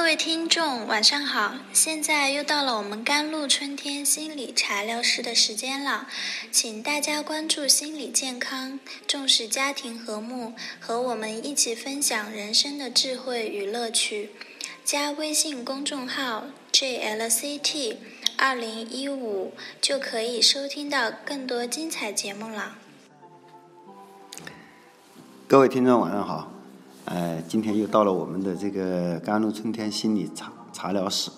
各位听众，晚上好！现在又到了我们甘露春天心理茶疗室的时间了，请大家关注心理健康，重视家庭和睦，和我们一起分享人生的智慧与乐趣。加微信公众号 JLCT 二零一五就可以收听到更多精彩节目了。各位听众，晚上好。呃，今天又到了我们的这个甘露春天心理茶茶疗室，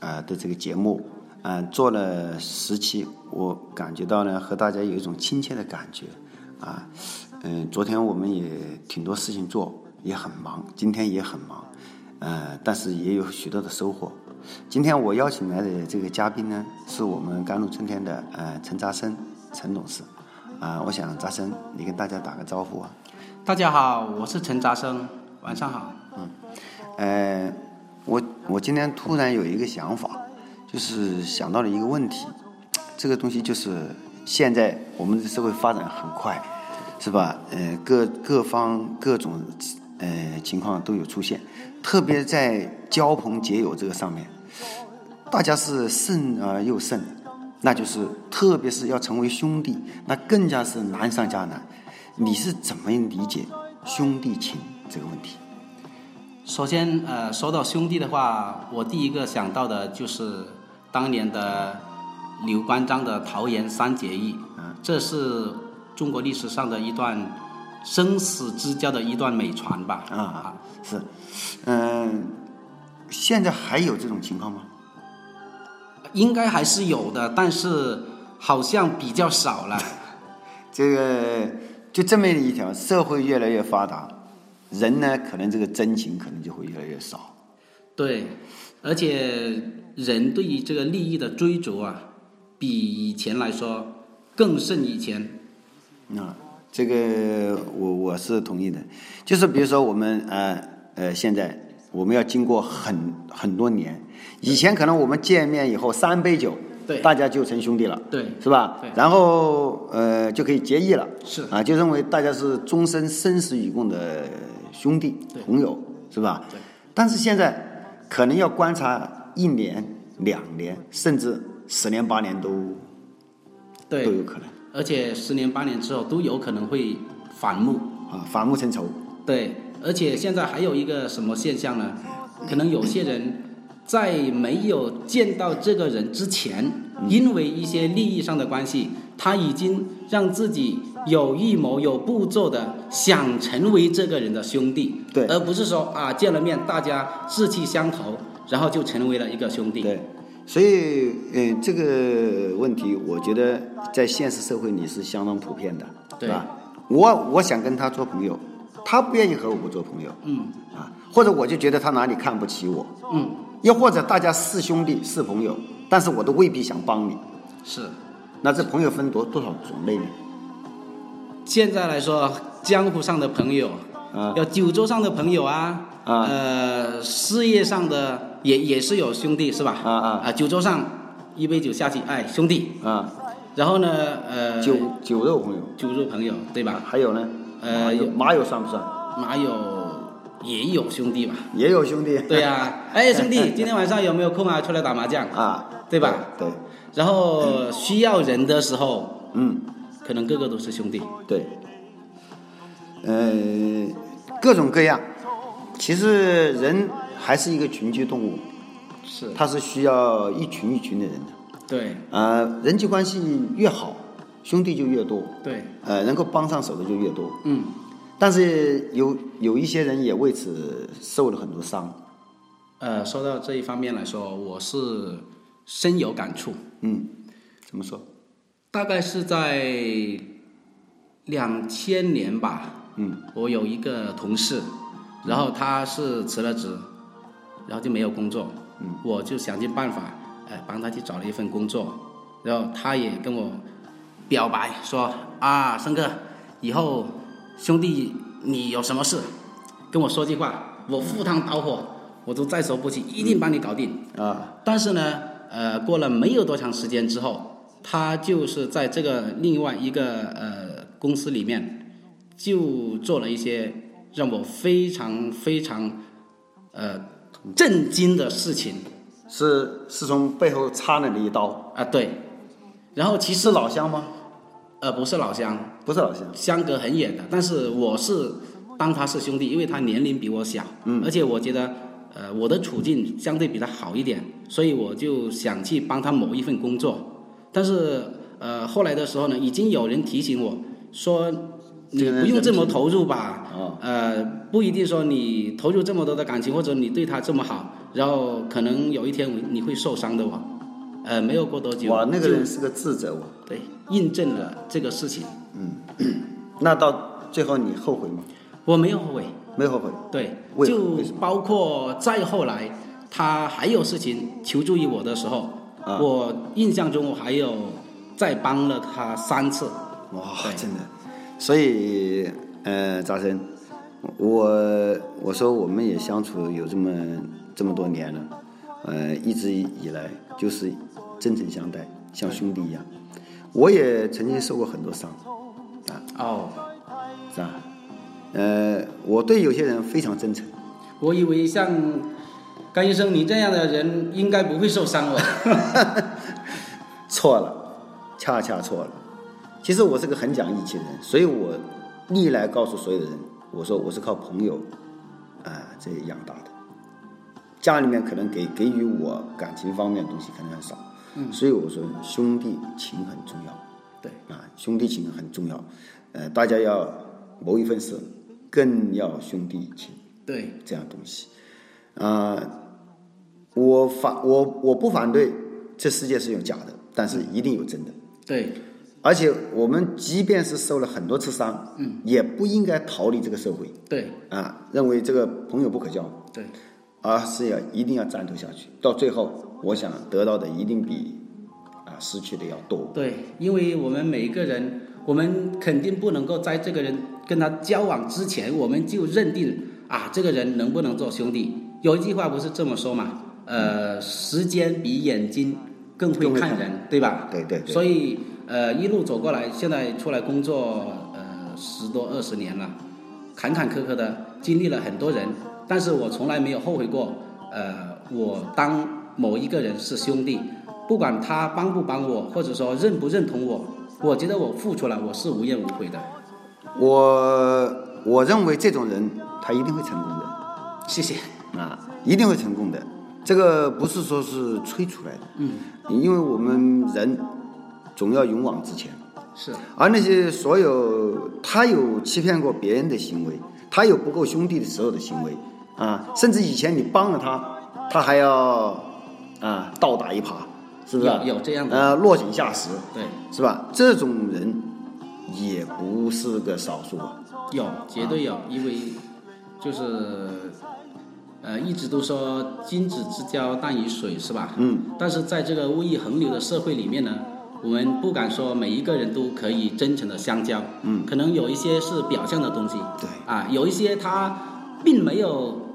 呃的这个节目，嗯，做了十期，我感觉到呢，和大家有一种亲切的感觉，啊，嗯，昨天我们也挺多事情做，也很忙，今天也很忙，呃，但是也有许多的收获。今天我邀请来的这个嘉宾呢，是我们甘露春天的呃陈扎生陈董事，啊，我想扎生，你跟大家打个招呼啊。大家好，我是陈扎生，晚上好。嗯，呃，我我今天突然有一个想法，就是想到了一个问题，这个东西就是现在我们的社会发展很快，是吧？呃，各各方各种呃情况都有出现，特别在交朋结友这个上面，大家是慎而又慎，那就是特别是要成为兄弟，那更加是难上加难。你是怎么理解兄弟情这个问题？首先，呃，说到兄弟的话，我第一个想到的就是当年的刘关张的桃园三结义，嗯，这是中国历史上的一段生死之交的一段美传吧？啊，是，嗯，现在还有这种情况吗？应该还是有的，但是好像比较少了。这个。就这么一条，社会越来越发达，人呢可能这个真情可能就会越来越少。对，而且人对于这个利益的追逐啊，比以前来说更胜以前。啊，这个我我是同意的。就是比如说我们呃呃现在我们要经过很很多年，以前可能我们见面以后三杯酒。对，大家就成兄弟了，对，是吧？对，然后呃就可以结义了，是啊，就认为大家是终身生死与共的兄弟朋友，是吧？对。但是现在可能要观察一年、两年，甚至十年八年都对都有可能，而且十年八年之后都有可能会反目啊，反目成仇。对，而且现在还有一个什么现象呢？可能有些人。在没有见到这个人之前，因为一些利益上的关系，他已经让自己有预谋、有步骤的想成为这个人的兄弟，对，而不是说啊见了面大家志气相投，然后就成为了一个兄弟。对，所以嗯这个问题，我觉得在现实社会里是相当普遍的，对吧？我我想跟他做朋友，他不愿意和我做朋友，嗯，啊，或者我就觉得他哪里看不起我，嗯。又或者大家是兄弟是朋友，但是我都未必想帮你。是，那这朋友分多多少种类呢？现在来说，江湖上的朋友，啊，有酒桌上的朋友啊，啊，呃，事业上的也也是有兄弟是吧？啊啊啊，酒桌上一杯酒下去，哎，兄弟啊，然后呢，呃，酒酒肉朋友，酒肉朋友对吧？还有呢，呃，马友算不算？马友。也有兄弟吧？也有兄弟。对呀，哎，兄弟，今天晚上有没有空啊？出来打麻将啊？对吧？对。然后需要人的时候，嗯，可能个个都是兄弟。对。呃，各种各样。其实人还是一个群居动物。是。他是需要一群一群的人的。对。呃，人际关系越好，兄弟就越多。对。呃，能够帮上手的就越多。嗯。但是有有一些人也为此受了很多伤。呃，说到这一方面来说，我是深有感触。嗯，怎么说？大概是在两千年吧。嗯。我有一个同事，然后他是辞了职，然后就没有工作。嗯。我就想尽办法，呃，帮他去找了一份工作。然后他也跟我表白说：“啊，生哥，以后……”兄弟，你有什么事，跟我说句话，我赴汤蹈火，我都在所不惜，一定帮你搞定啊！但是呢，呃，过了没有多长时间之后，他就是在这个另外一个呃公司里面，就做了一些让我非常非常呃震惊的事情是是从背后插了你一刀，啊，对。然后其实是老乡吗？呃不是老乡，不是老乡，相隔很远的，但是我是当他是兄弟，因为他年龄比我小，嗯而且我觉得呃我的处境相对比他好一点，所以我就想去帮他某一份工作，但是呃后来的时候呢，已经有人提醒我说，你不用这么投入吧，哦。呃不一定说你投入这么多的感情，或者你对他这么好，然后可能有一天你会受伤的哦，呃没有过多久，我，那个人是个智者我。对印证了这个事情，嗯那到最后你后悔吗？我没有后悔。没后悔。对，就包括再后来，他还有事情求助于我的时候，啊我印象中我还有再帮了他三次。哇，真的，所以呃，扎生，我我说我们也相处有这么这么多年了，呃，一直以来就是真诚相待，像兄弟一样。我也曾经受过很多伤，啊哦，是吧？呃，我对有些人非常真诚，我以为像甘医生你这样的人应该不会受伤哦。错了，恰恰错了。其实我是个很讲义气的人，所以我历来告诉所有的人，我说我是靠朋友啊、这养大的。家里面可能给给予我感情方面的东西可能很少，嗯，所以我说兄弟情很重要，对。啊，兄弟情很重要，呃，大家要谋一份事，更要兄弟情。对，这样东西。啊、我反我我不反对这世界是有假的，但是一定有真的。对，而且我们即便是受了很多次伤，嗯，也不应该逃离这个社会。对，啊，认为这个朋友不可交，对，而是要一定要战斗下去。到最后，我想得到的一定比啊失去的要多。对，因为我们每一个人，我们肯定不能够在这个人跟他交往之前，我们就认定啊，这个人能不能做兄弟？有一句话不是这么说嘛？呃，时间比眼睛更会看看人，对吧？对对对所以呃，一路走过来，现在出来工作呃十多二十年了，坎坎坷坷的经历了很多人，但是我从来没有后悔过。呃，我当某一个人是兄弟，不管他帮不帮我，或者说认不认同我，我觉得我付出了，我是无怨无悔的。我我认为这种人他一定会成功的。谢谢。啊，一定会成功的。这个不是说是吹出来的，嗯，因为我们人总要勇往直前，是而那些所有他有欺骗过别人的行为，他有不够兄弟的时候的行为，啊，甚至以前你帮了他，他还要啊倒打一耙，是不是？有有这样的呃，落井下石，对，是吧？这种人也不是个少数啊。有绝对有，因为就是呃一直都说君子之交淡于水，是吧？嗯。但是在这个物欲横流的社会里面呢，我们不敢说每一个人都可以真诚的相交，嗯，可能有一些是表象的东西，对啊，有一些他并没有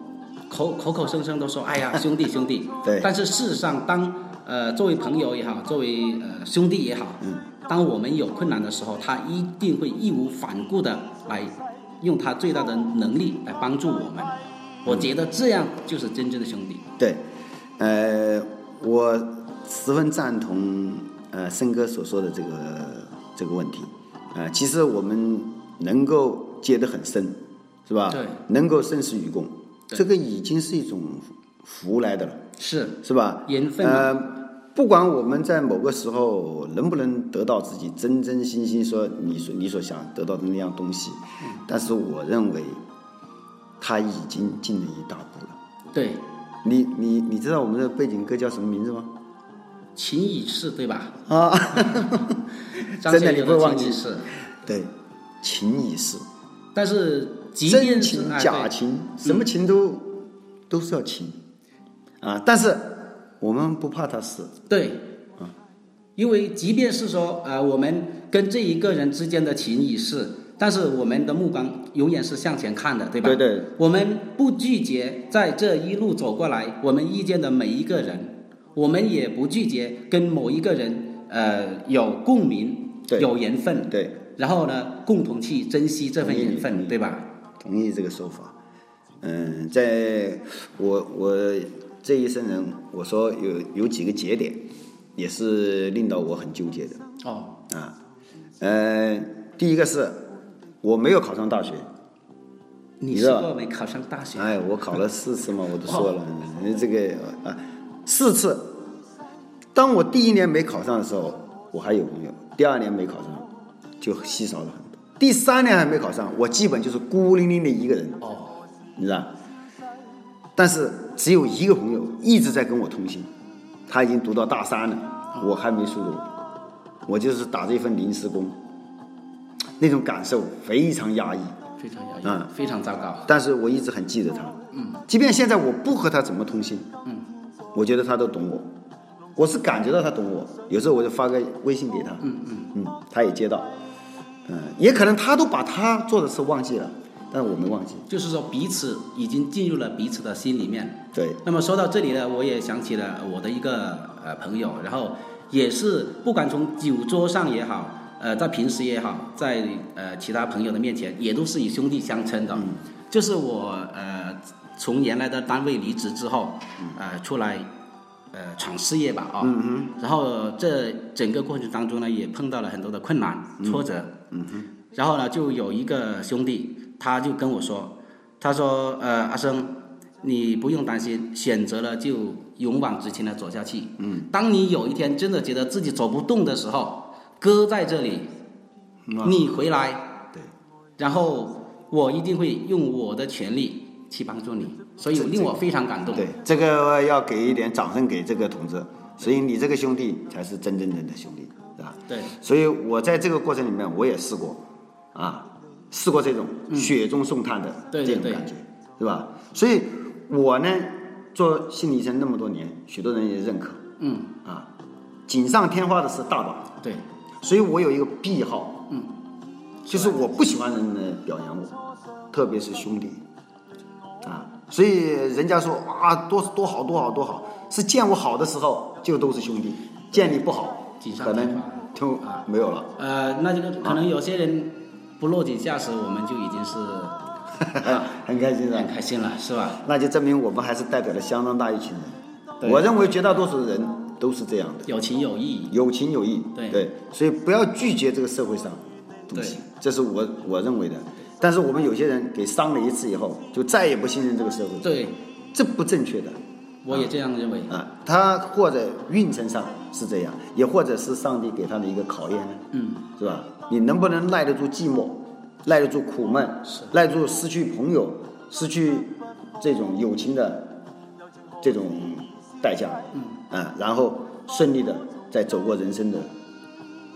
口口口声声都说哎呀 兄弟兄弟，对。但是事实上当呃作为朋友也好，作为呃兄弟也好，嗯，当我们有困难的时候，他一定会义无反顾的来用他最大的能力来帮助我们。我觉得这样就是真正的兄弟。对，呃，我十分赞同呃森哥所说的这个这个问题，呃，其实我们能够接得很深，是吧？对，能够生死与共，对这个已经是一种福来的了，是。是吧？缘分。嘛呃，不管我们在某个时候能不能得到自己真真心心说你所你所想得到的那样东西，但是我认为他已经进了一大步了。对，你你你知道我们的背景歌叫什么名字吗？情已逝，对吧？啊，张真的你会忘记。是，对，情已逝，但是即真便是情假情，什么情都、都是要情。啊。但是我们不怕他死，对，啊。因为即便是说呃我们跟这一个人之间的情已逝，但是我们的目光永远是向前看的，对吧？对对。我们不拒绝在这一路走过来，我们遇见的每一个人，我们也不拒绝跟某一个人呃有共鸣，对。有缘分，对，然后呢，共同去珍惜这份缘分，对吧？同意这个说法。嗯，在我我这一生人，我说有有几个节点，也是令到我很纠结的哦，啊。呃，第一个是我没有考上大学，你是过没考上大学？哎，我考了四次嘛，我都说了，嗯这个啊，四次。当我第一年没考上的时候，我还有朋友；第二年没考上，就稀少了第三年还没考上，我基本就是孤孤零零的一个人，哦，你知道？但是只有一个朋友一直在跟我通信，他已经读到大三了，我还没书读，我就是打这份临时工，那种感受非常压抑。非常压抑，嗯非常糟糕。但是我一直很记得他，嗯，即便现在我不和他怎么通信，嗯，我觉得他都懂我，我是感觉到他懂我，有时候我就发个微信给他，嗯嗯，嗯，他也接到，嗯，也可能他都把他做的事忘记了，但是我没忘记，就是说彼此已经进入了彼此的心里面。对，那么说到这里呢，我也想起了我的一个呃朋友，然后也是不管从酒桌上也好，呃，在平时也好，在呃其他朋友的面前，也都是以兄弟相称的。就是我呃从原来的单位离职之后，呃出来呃闯事业吧啊、嗯然后这整个过程当中呢，也碰到了很多的困难挫折。嗯哼，然后呢，就有一个兄弟，他就跟我说，他说，呃，阿生，你不用担心，选择了就勇往直前的走下去。嗯，当你有一天真的觉得自己走不动的时候，哥在这里，嗯你回来，对，然后我一定会用我的全力去帮助你，所以这令我非常感动。对，这个要给一点掌声给这个同志，所以你这个兄弟才是真正的兄弟？对。所以我在这个过程里面，我也试过，啊，试过这种雪中送炭的这种感觉，是吧？所以我呢，做心理医生那么多年，许多人也认可嗯，啊，锦上添花的是大把，对，所以我有一个癖好，嗯，就是我不喜欢人呢表扬我，特别是兄弟，啊，所以人家说啊多多好多好多好，是见我好的时候就都是兄弟，见你不好可能添花就没有了。呃，那这个可能有些人不落井下石，我们就已经是 很开心很，开心了，是吧？那就证明我们还是代表了相当大一群人。对我认为绝大多数人都是这样的，有情有义。有情有义。对对所以不要拒绝这个社会上东西对，这是我我认为的。但是我们有些人给伤了一次以后，就再也不信任这个社会，对，这不正确的我也这样认为。啊。他或者运程上是这样，也或者是上帝给他的一个考验呢，嗯，是吧？你能不能耐得住寂寞，耐得住苦闷，耐得住失去朋友、失去这种友情的这种代价？嗯，啊，然后顺利的再走过人生的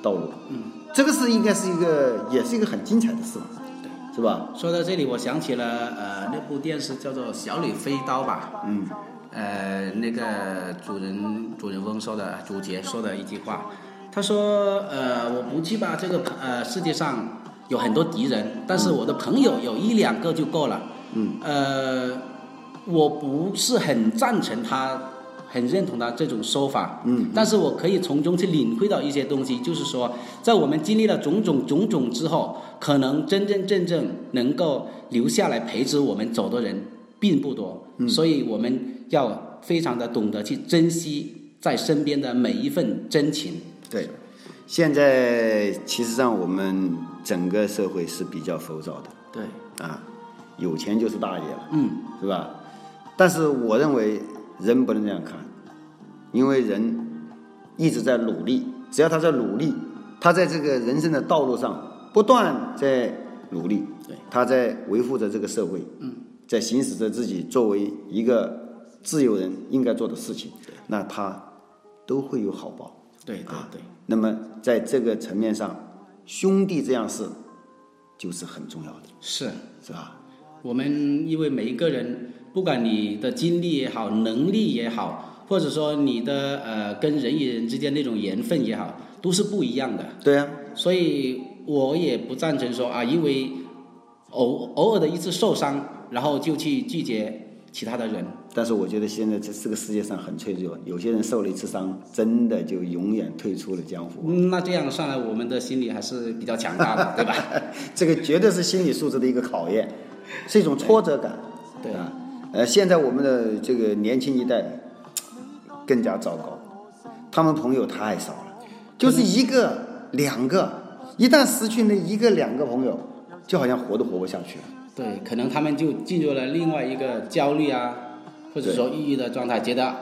道路。嗯，这个是应该是一个，也是一个很精彩的事嘛，是吧？说到这里，我想起了呃那部电视叫做《小李飞刀》吧。嗯，呃，那个主人主人翁说的，主角说的一句话，他说：“呃，我不惧怕这个呃世界上有很多敌人，但是我的朋友有一两个就够了。”嗯，呃，我不是很赞成他，很认同他这种说法。嗯，但是我可以从中去领会到一些东西，就是说，在我们经历了种种种种之后，可能真真正正能够留下来陪着我们走的人并不多。嗯所以我们要非常的懂得去珍惜在身边的每一份真情。对。现在其实上我们整个社会是比较浮躁的。对，啊，有钱就是大爷了，嗯，是吧？但是我认为人不能这样看，因为人一直在努力，只要他在努力，他在这个人生的道路上不断在努力，对，他在维护着这个社会，嗯，在行使着自己作为一个自由人应该做的事情，那他都会有好报。对对对，那么在这个层面上，兄弟这样事就是很重要的，是。是吧？我们因为每一个人，不管你的经历也好，能力也好，或者说你的呃跟人与人之间那种缘分也好，都是不一样的。对啊，所以我也不赞成说啊，因为偶偶尔的一次受伤，然后就去拒绝其他的人。但是我觉得现在这这个世界上很脆弱，有些人受了一次伤，真的就永远退出了江湖。嗯那这样算来，我们的心理还是比较强大的，对吧？这个绝对是心理素质的一个考验，是一种挫折感，对啊，呃，现在我们的这个年轻一代更加糟糕，他们朋友太少了，就是一个两个，一旦失去那一个两个朋友，就好像活都活不下去了。对，可能他们就进入了另外一个焦虑啊，或者说抑郁的状态，觉得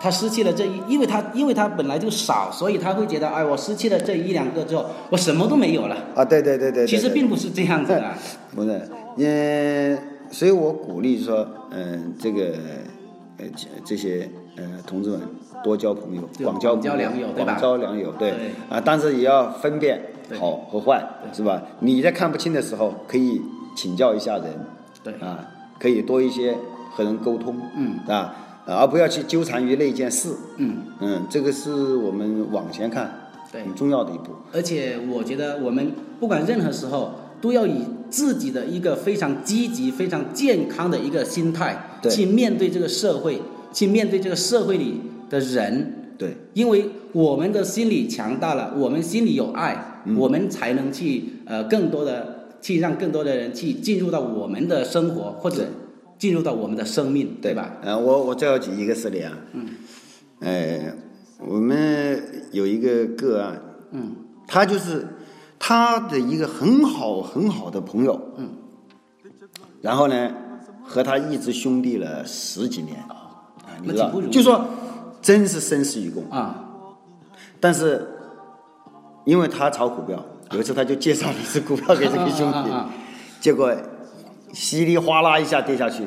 他失去了这一，因为他因为他本来就少，所以他会觉得，哎，我失去了这一两个之后，我什么都没有了。啊，对对对对对其实并不是这样子的。不是，嗯，所以我鼓励说，嗯，这个呃这这些呃同志们多交朋友，广交广交良友对吧？广交良友，对。对。啊，但是也要分辨好和坏，是吧？你在看不清的时候，可以请教一下人，对。啊，可以多一些和人沟通，嗯。啊，而不要去纠缠于那件事，嗯，嗯，这个是我们往前看对。很重要的一步，而且我觉得我们不管任何时候，都要以自己的一个非常积极、非常健康的一个心态对。去面对这个社会，去面对这个社会里的人，对，因为我们的心理强大了，我们心里有爱，嗯。我们才能去呃更多的去让更多的人去进入到我们的生活，或者进入到我们的生命，对吧？？呃，我我再要举一个事例啊。嗯。呃，我们有一个个案，嗯，他就是他的一个很好很好的朋友，嗯，然后呢，和他一直兄弟了十几年，啊，你知道就说真是生死与共。啊，但是因为他炒股票，有一次他就介绍了一只股票给这个兄弟，结果稀里哗啦一下跌下去。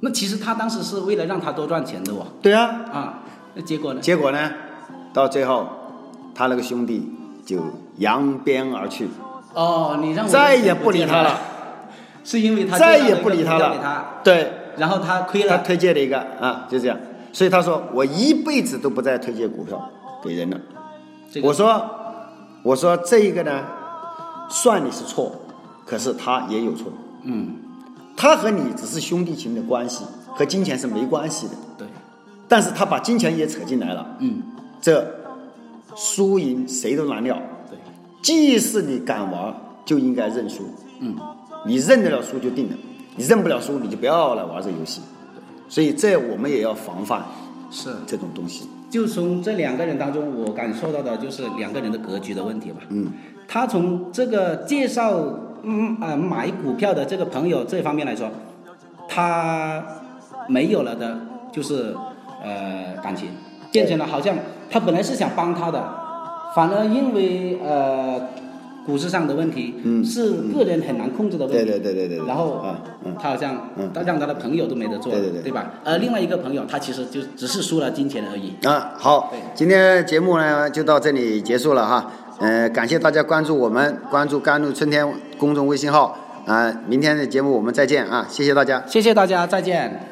那其实他当时是为了让他多赚钱的哦，对啊，啊，那结果呢？结果呢，到最后，他那个兄弟就扬鞭而去，哦，你让我再也不理他了，是因为他再也不理他股票给他，了。对，然后他亏了他，推荐了一个啊，就这样。所以他说我一辈子都不再推荐股票给人了。这个我说，我说这一个呢，算你是错，可是他也有错。嗯，他和你只是兄弟情的关系，和金钱是没关系的。对，但是他把金钱也扯进来了，嗯，这输赢谁都难料。对，即使你敢玩，就应该认输。嗯，你认得了输就定了，你认不了输，你就不要来玩这游戏。所以这我们也要防范是。这种东西。就从这两个人当中，我感受到的就是两个人的格局的问题吧。嗯，他从这个介绍嗯啊、买股票的这个朋友这方面来说，他没有了的就是呃感情，变成了好像他本来是想帮他的，反而因为呃股市上的问题，嗯是个人很难控制的问题。对对对对对对然后他好像让他的朋友都没得做对，对对对吧？而另外一个朋友，他其实就只是输了金钱而已。啊，好，今天节目呢就到这里结束了哈。呃，感谢大家关注我们，关注甘露春天公众微信号啊、明天的节目我们再见啊，谢谢大家。谢谢大家，再见。